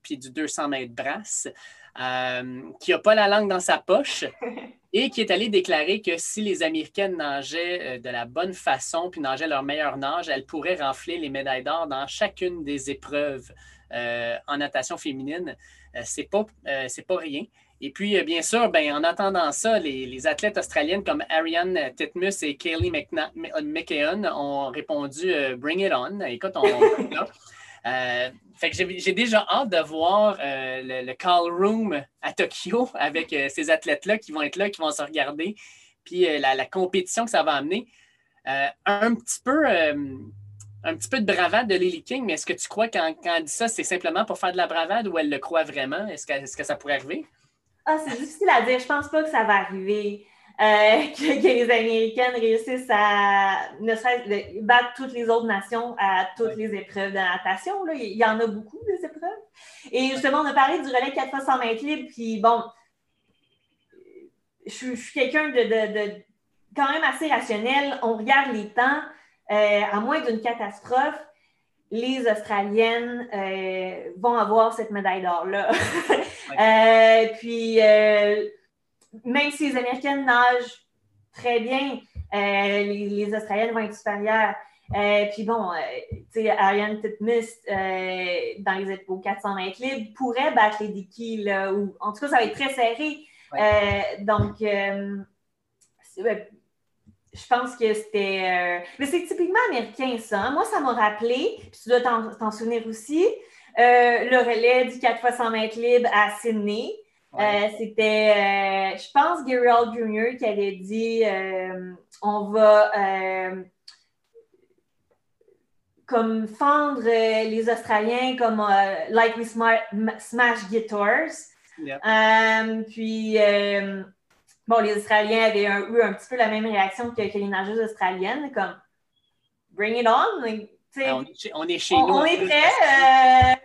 puis du 200 mètres brasse, euh, qui n'a pas la langue dans sa poche et qui est allée déclarer que si les Américaines nageaient euh, de la bonne façon puis nageaient leur meilleur nage, elles pourraient rafler les médailles d'or dans chacune des épreuves euh, en natation féminine. C'est pas, pas rien. Et puis, bien sûr, ben, en attendant ça, les, athlètes australiennes comme Ariane Titmus et Kaylee McKeon ont répondu Bring it on. Écoute, on, là. Fait que j'ai déjà hâte de voir euh, le, call room à Tokyo avec euh, ces athlètes-là qui vont être là, qui vont se regarder, puis euh, la, compétition que ça va amener. un petit peu un petit peu de bravade de Lily King, mais est-ce que tu crois qu'en quand dit ça, c'est simplement pour faire de la bravade ou elle le croit vraiment? Est-ce que, est que ça pourrait arriver? Ah, c'est difficile à dire. Je pense pas que ça va arriver. Euh, que, les Américaines réussissent à ne serait battre toutes les autres nations à toutes les épreuves de natation. Là. Il y en a beaucoup, des épreuves. Et justement, on a parlé du relais 4 fois 100 mètres libre, puis bon, je, suis quelqu'un de, quand même assez rationnel. On regarde les temps. Euh, à moins d'une catastrophe, les Australiennes euh, vont avoir cette médaille d'or-là. puis même si les Américaines nagent très bien, euh, les, Australiennes vont être supérieures. Euh, puis bon, euh, tu sais, Ariane Titmus, dans les épaules 400 mètres libres, pourrait battre les Dicky, là, ou en tout cas, ça va être très serré. donc, je pense que c'était. mais c'est typiquement américain, ça. Hein. Moi, ça m'a rappelé, puis tu dois t'en souvenir aussi, le relais du 4 x 100 mètres libre à Sydney. Euh, c'était, euh, je pense, Gary Hall Jr. qui avait dit euh, on va comme fendre les Australiens comme like we smash guitars. puis, bon, les Australiens avaient eu un petit peu la même réaction que, les nageuses australiennes, comme bring it on. Ah, on, est chez, on, est chez nous. On est prêt.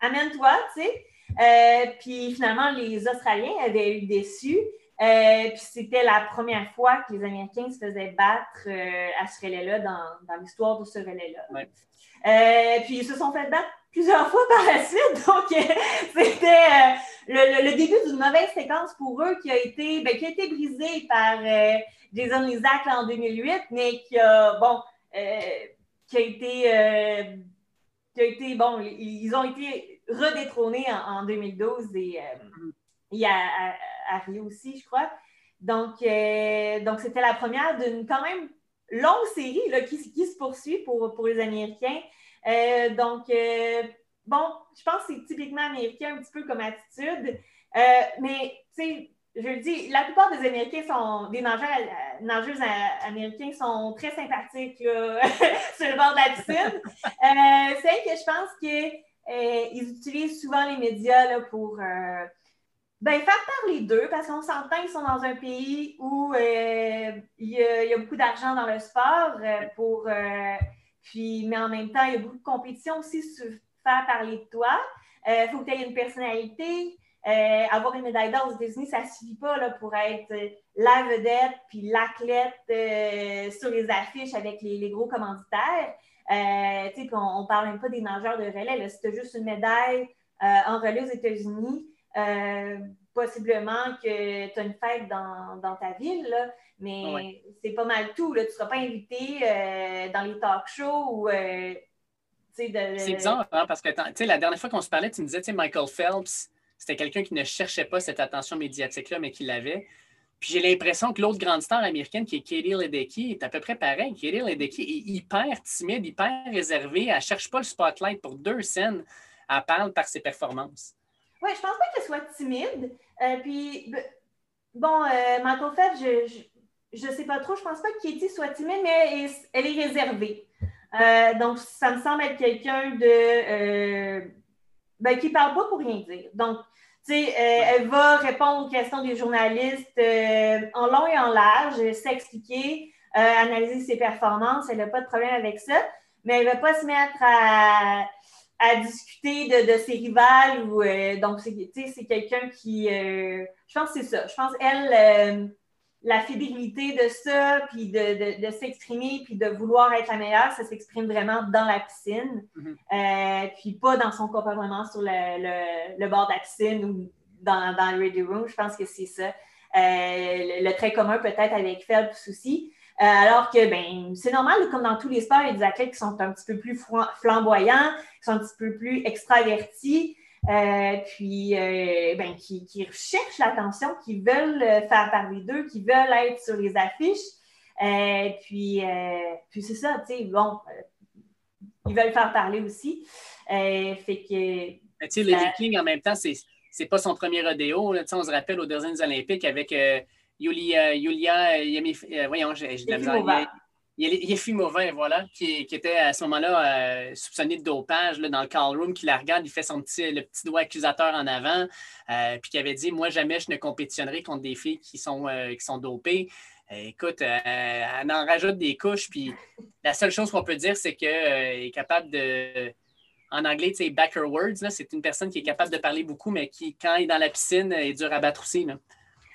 Amène-toi, tu sais. Euh, puis finalement, les Australiens avaient eu déçu. Euh, puis c'était la première fois que les Américains se faisaient battre euh, à ce relais-là dans, l'histoire de ce relais-là. puis ils se sont fait battre plusieurs fois par la suite. Donc, c'était le, début d'une mauvaise séquence pour eux qui a été, ben, qui a été brisée par Jason Isaac en 2008, mais qui a, bon, qui a été, qui a été, bon, ils ont été redétrôné en, 2012 et, euh, à, Rio aussi, je crois. Donc, euh, donc c'était la première d'une quand même longue série là, qui, se poursuit pour, pour les Américains. Euh, donc, bon, je pense que c'est typiquement américain un petit peu comme attitude. mais, tu sais, je le dis, la plupart des Américains sont, des nageurs, nageuses américains sont très sympathiques sur le bord de la piscine. c'est que je pense que ils utilisent souvent les médias pour ben, faire parler d'eux, parce qu'on s'entend qu'ils sont dans un pays où il y, a beaucoup d'argent dans le sport, pour, puis, mais en même temps, il y a beaucoup de compétition aussi sur faire parler de toi. Il faut que tu aies une personnalité. Euh, avoir une médaille d'or aux États-Unis, ça ne suffit pas là, pour être euh, la vedette puis l'athlète euh, sur les affiches avec les, gros commanditaires. On ne parle même pas des nageurs de relais. Là. Si tu as juste une médaille en relais aux États-Unis, possiblement que tu as une fête dans, ta ville, mais c'est pas mal tout. Tu ne seras pas invité dans les talk shows ou. C'est bizarre, hein, parce que la dernière fois qu'on se parlait, tu me disais, Michael Phelps, c'était quelqu'un qui ne cherchait pas cette attention médiatique-là, mais qui l'avait. Puis j'ai l'impression que l'autre grande star américaine, qui est Katie Ledecky, est à peu près pareil. Katie Ledecky est hyper timide, hyper réservée. Elle ne cherche pas le spotlight pour deux scènes. Elle parle par ses performances. Oui, je pense pas qu'elle soit timide. Euh, puis, bon, euh, Michael je ne sais pas trop. Je pense pas que Katie soit timide, mais elle est, réservée. Euh, donc, ça me semble être quelqu'un de euh, ben, qui ne parle pas pour rien dire. Donc, sais, euh, elle va répondre aux questions des journalistes euh, en long et en large, s'expliquer, euh, analyser ses performances. Elle n'a pas de problème avec ça, mais elle ne va pas se mettre à, à discuter de, de, ses rivales. Ou, donc, c'est quelqu'un qui. je pense que c'est ça. Je pense qu'elle la fidélité de ça, puis de, s'exprimer, puis de vouloir être la meilleure, ça s'exprime vraiment dans la piscine, mm-hmm. euh, puis pas dans son comportement sur le, bord de la piscine ou dans, le ready room. Je pense que c'est ça. Euh, le, trait commun peut-être avec Phelps aussi. Euh, alors que ben, c'est normal, comme dans tous les sports, il y a des athlètes qui sont un petit peu plus flamboyants, qui sont un petit peu plus extravertis. Euh, puis euh, ben, qui, qui, recherchent l'attention, qui veulent euh, faire parler d'eux, qui veulent être sur les affiches. puis puis c'est ça, tu sais, bon, ils veulent faire parler aussi. fait que. tu sais, Lady King, en même temps, c'est, c'est pas son premier rodéo. Là, on se rappelle aux dernières Olympiques avec Yulia, Yulia voyons, j'ai de la Yefimova, voilà, qui, qui, était à ce moment-là euh, soupçonné de dopage dans le call room, qui la regarde, il fait son petit, le petit doigt accusateur en avant, euh, puis qui avait dit Moi, jamais je ne compétitionnerai contre des filles qui sont, euh, dopées. écoute, elle en rajoute des couches, puis la seule chose qu'on peut dire, c'est qu'elle est capable de. En anglais, tu sais, back her words, c'est une personne qui est capable de parler beaucoup, mais qui, quand elle est dans la piscine, est dure à battre aussi.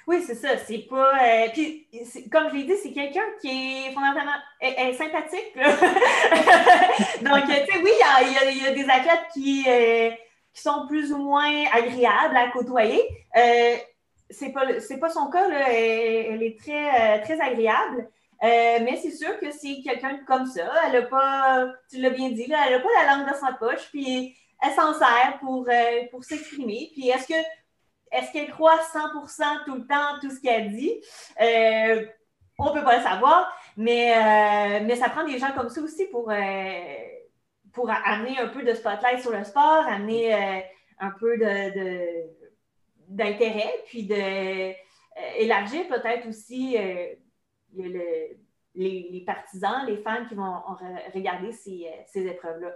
Oui, c'est ça. C'est pas. Euh, puis, comme je l'ai dit, c'est quelqu'un qui est fondamentalement est, sympathique. Donc, tu sais, oui, il y, a, des athlètes qui, euh, qui sont plus ou moins agréables à côtoyer. Euh, c'est pas, pas son cas, là. Elle, est très, très agréable. mais c'est sûr que c'est quelqu'un comme ça. Elle n'a pas, tu l'as bien dit, elle n'a pas la langue dans sa poche, puis elle s'en sert pour, pour s'exprimer. Puis est-ce que est-ce qu'elle croit 100% tout le temps tout ce qu'elle dit? Euh, on ne peut pas le savoir, mais, euh, mais ça prend des gens comme ça aussi pour, euh, pour amener un peu de spotlight sur le sport, amener un peu d'intérêt, puis de élargir peut-être aussi les, partisans, les fans qui vont regarder ces, ces épreuves-là.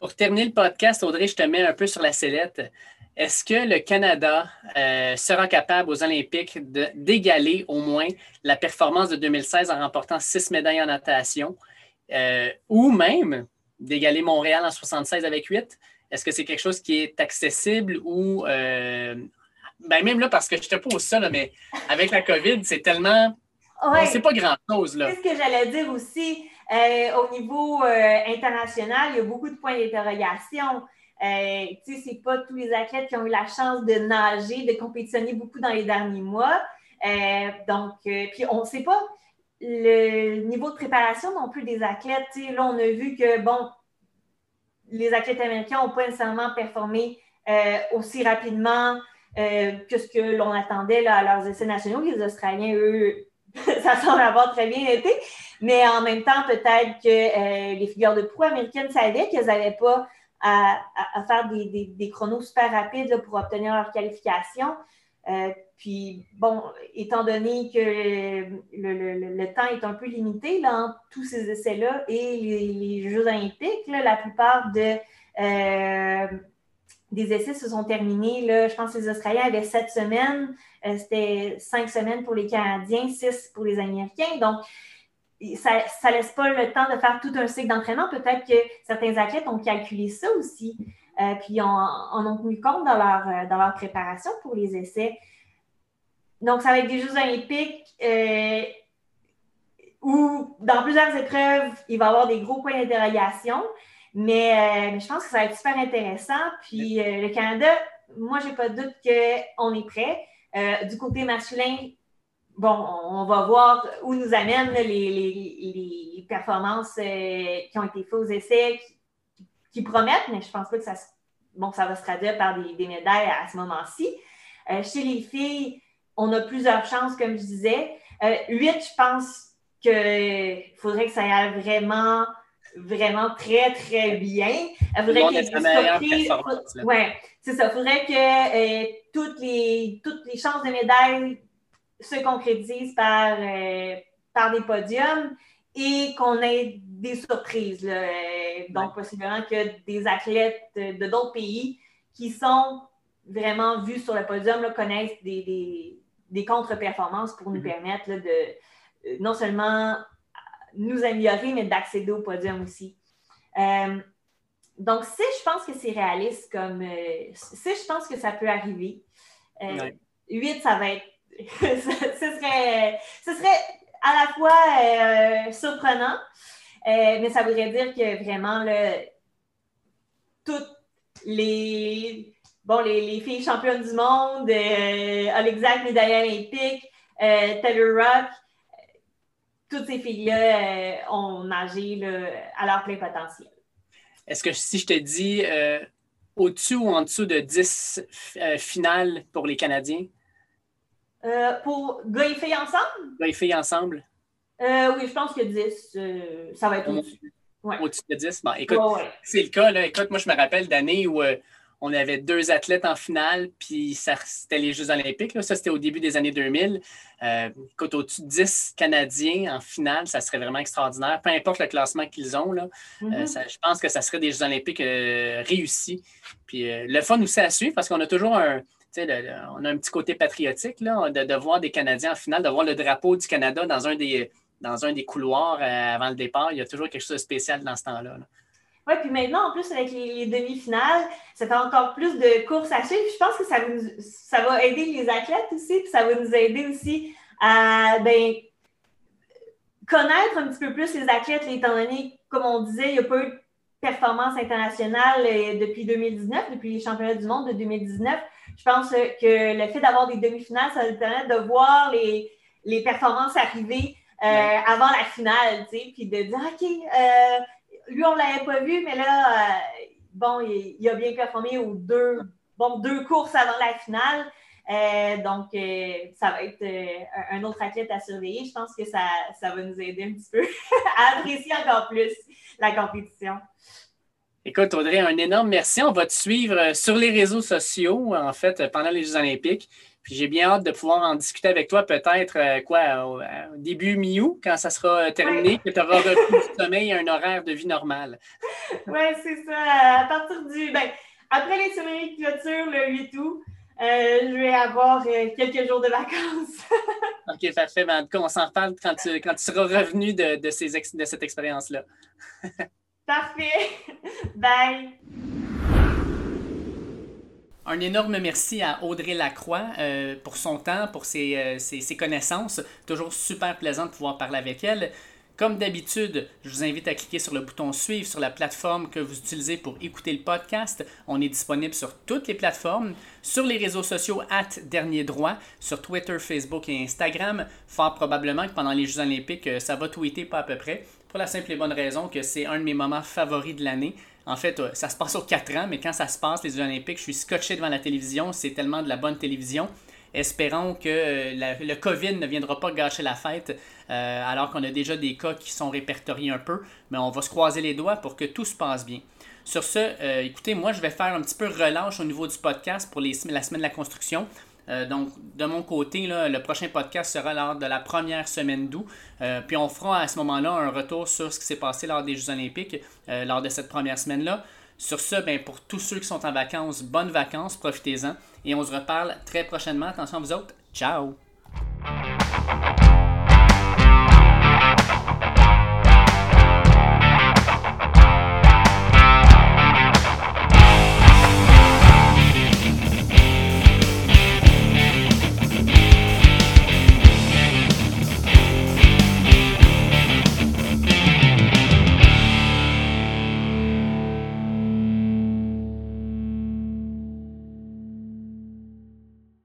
Pour terminer le podcast, Audrey, je te mets un peu sur la sellette. Est-ce que le Canada euh, sera capable aux Olympiques d'égaler au moins la performance de 2016 en remportant six médailles en natation euh, ou même d'égaler Montréal en 76 avec huit? Est-ce que c'est quelque chose qui est accessible ou euh, ben même là, parce que je te pose ça, mais avec la COVID, c'est tellement. C'est pas grand-chose. C'est ce que j'allais dire aussi. au niveau international, il y a beaucoup de points d'interrogation. Euh, tu sais, c'est pas tous les athlètes qui ont eu la chance de nager, de compétitionner beaucoup dans les derniers mois. Euh, donc, euh, puis on ne sait pas le niveau de préparation non plus des athlètes. Là, on a vu que, bon, les athlètes américains n'ont pas nécessairement performé aussi rapidement que ce que l'on attendait là, à leurs essais nationaux. Les Australiens, eux, ça semble avoir très bien été. Mais en même temps, peut-être que les figures de proue américaines savaient qu'elles n'avaient pas à, faire des, chronos super rapides pour obtenir leur qualification. Euh, puis, bon, étant donné que le, temps est un peu limité là, tous ces essais-là et les, Jeux olympiques, la plupart de des essais se sont terminés. Là, je pense que les Australiens avaient sept semaines. C'était cinq semaines pour les Canadiens, six pour les Américains. Donc, ça ne laisse pas le temps de faire tout un cycle d'entraînement. Peut-être que certains athlètes ont calculé ça aussi, euh, puis en, ont tenu compte dans leur, euh, dans leur préparation pour les essais. Donc, ça va être des Jeux olympiques euh, où, dans plusieurs épreuves, il va y avoir des gros points d'interrogation. Mais, je pense que ça va être super intéressant. Puis, le Canada, moi, je n'ai pas de doute qu'on est prêt. du côté masculin, bon, on va voir où nous amènent les, performances euh, qui ont été faites aux essais, qui, promettent, mais je ne pense pas que ça, bon, ça va se traduire par des, médailles à, ce moment-ci. Euh, chez les filles, on a plusieurs chances, comme je disais. Euh, huit, je pense qu'il faudrait que ça aille vraiment, vraiment très, très bien. Il faudrait qu'il y ait des Oui, c'est ça. Il faudrait que toutes, les, toutes les chances de médailles se concrétise par, euh, par des podiums et qu'on ait des surprises. Donc, possiblement que des athlètes de d'autres pays qui sont vraiment vus sur le podium connaissent des, contre-performances pour nous mm-hmm. permettre de euh, non seulement nous améliorer, mais d'accéder au podium aussi. Euh, donc, si je pense que c'est réaliste, comme si je pense que ça peut arriver, 8, ça va être ce, serait, ce serait à la fois euh, surprenant, euh, mais ça voudrait dire que vraiment, toutes les, bon, les, filles championnes du monde, euh, médaille olympique, euh, Taylor Rock, toutes ces filles-là ont nagé à leur plein potentiel. Est-ce que si je te dis au-dessus ou en dessous de 10 finales pour les Canadiens? Euh, pour gars et filles ensemble? Gars et filles ensemble? Euh, oui, je pense que 10, euh, ça va être au-dessus. Au-dessus de 10? Bon, écoute, c'est le cas. Là. Écoute, moi, je me rappelle d'années où on avait deux athlètes en finale, puis c'était les Jeux olympiques. Là. Ça, c'était au début des années 2000. écoute, au-dessus de 10 Canadiens en finale, ça serait vraiment extraordinaire. Peu importe le classement qu'ils ont, là, mm-hmm. je pense que ça serait des Jeux olympiques réussis. Puis le fun aussi à suivre, parce qu'on a toujours un on a un petit côté patriotique là, de, voir des Canadiens en finale, de voir le drapeau du Canada dans un des, dans un des couloirs euh, avant le départ. Il y a toujours quelque chose de spécial dans ce temps-là. Oui, puis maintenant, en plus, avec les, demi-finales, ça fait encore plus de courses à suivre. Je pense que ça, ça va aider les athlètes aussi, puis ça va nous aider aussi à ben, connaître un petit peu plus les athlètes, étant donné, comme on disait, il n'y a pas eu de performance internationale euh, depuis 2019, depuis les championnats du monde de 2019 je pense que le fait d'avoir des demi-finales, ça nous permet de voir les, performances arriver euh, avant la finale, tu sais, puis de dire, OK, euh, lui, on ne l'avait pas vu, mais là, euh, bon, il, a bien performé aux deux, bon, deux courses avant la finale. donc, ça va être un autre athlète à surveiller. Je pense que ça, ça va nous aider un petit peu à apprécier encore plus la compétition. Écoute, Audrey, un énorme merci. On va te suivre euh, sur les réseaux sociaux, en fait, euh, pendant les Jeux olympiques. Puis j'ai bien hâte de pouvoir en discuter avec toi, peut-être, euh, quoi, au, début mi-août, quand ça sera terminé, que tu auras repris du sommeil et un horaire de vie normal. oui, c'est ça. À partir du. Ben, après les semaines de clôture, le 8 août, je vais avoir quelques jours de vacances. OK, parfait. Ben, en tout cas, on s'en reparle quand tu, quand tu seras revenu de, de, ces, de cette expérience-là. Parfait. Bye. Un énorme merci à Audrey Lacroix euh, pour son temps, pour euh, ses, connaissances. Toujours super plaisant de pouvoir parler avec elle. Comme d'habitude, je vous invite à cliquer sur le bouton Suivre sur la plateforme que vous utilisez pour écouter le podcast. On est disponible sur toutes les plateformes, sur les réseaux sociaux at Dernier Droit, sur Twitter, Facebook et Instagram. Fort probablement que pendant les Jeux Olympiques, euh, ça va tweeter pas à peu près. Pour la simple et bonne raison que c'est un de mes moments favoris de l'année. En fait, euh, ça se passe aux 4 ans, mais quand ça se passe, les Jeux Olympiques, je suis scotché devant la télévision. C'est tellement de la bonne télévision. Espérons que euh, le COVID ne viendra pas gâcher la fête, euh, alors qu'on a déjà des cas qui sont répertoriés un peu. Mais on va se croiser les doigts pour que tout se passe bien. Sur ce, écoutez, moi, je vais faire un petit peu relâche au niveau du podcast pour la semaine de la construction. Euh, donc, de mon côté, le prochain podcast sera lors de la première semaine d'août. Euh, puis on fera à ce moment-là un retour sur ce qui s'est passé lors des Jeux olympiques, euh, lors de cette première semaine-là. Sur ce, ben, pour tous ceux qui sont en vacances, bonnes vacances, profitez-en. Et on se reparle très prochainement. Attention à vous autres. Ciao!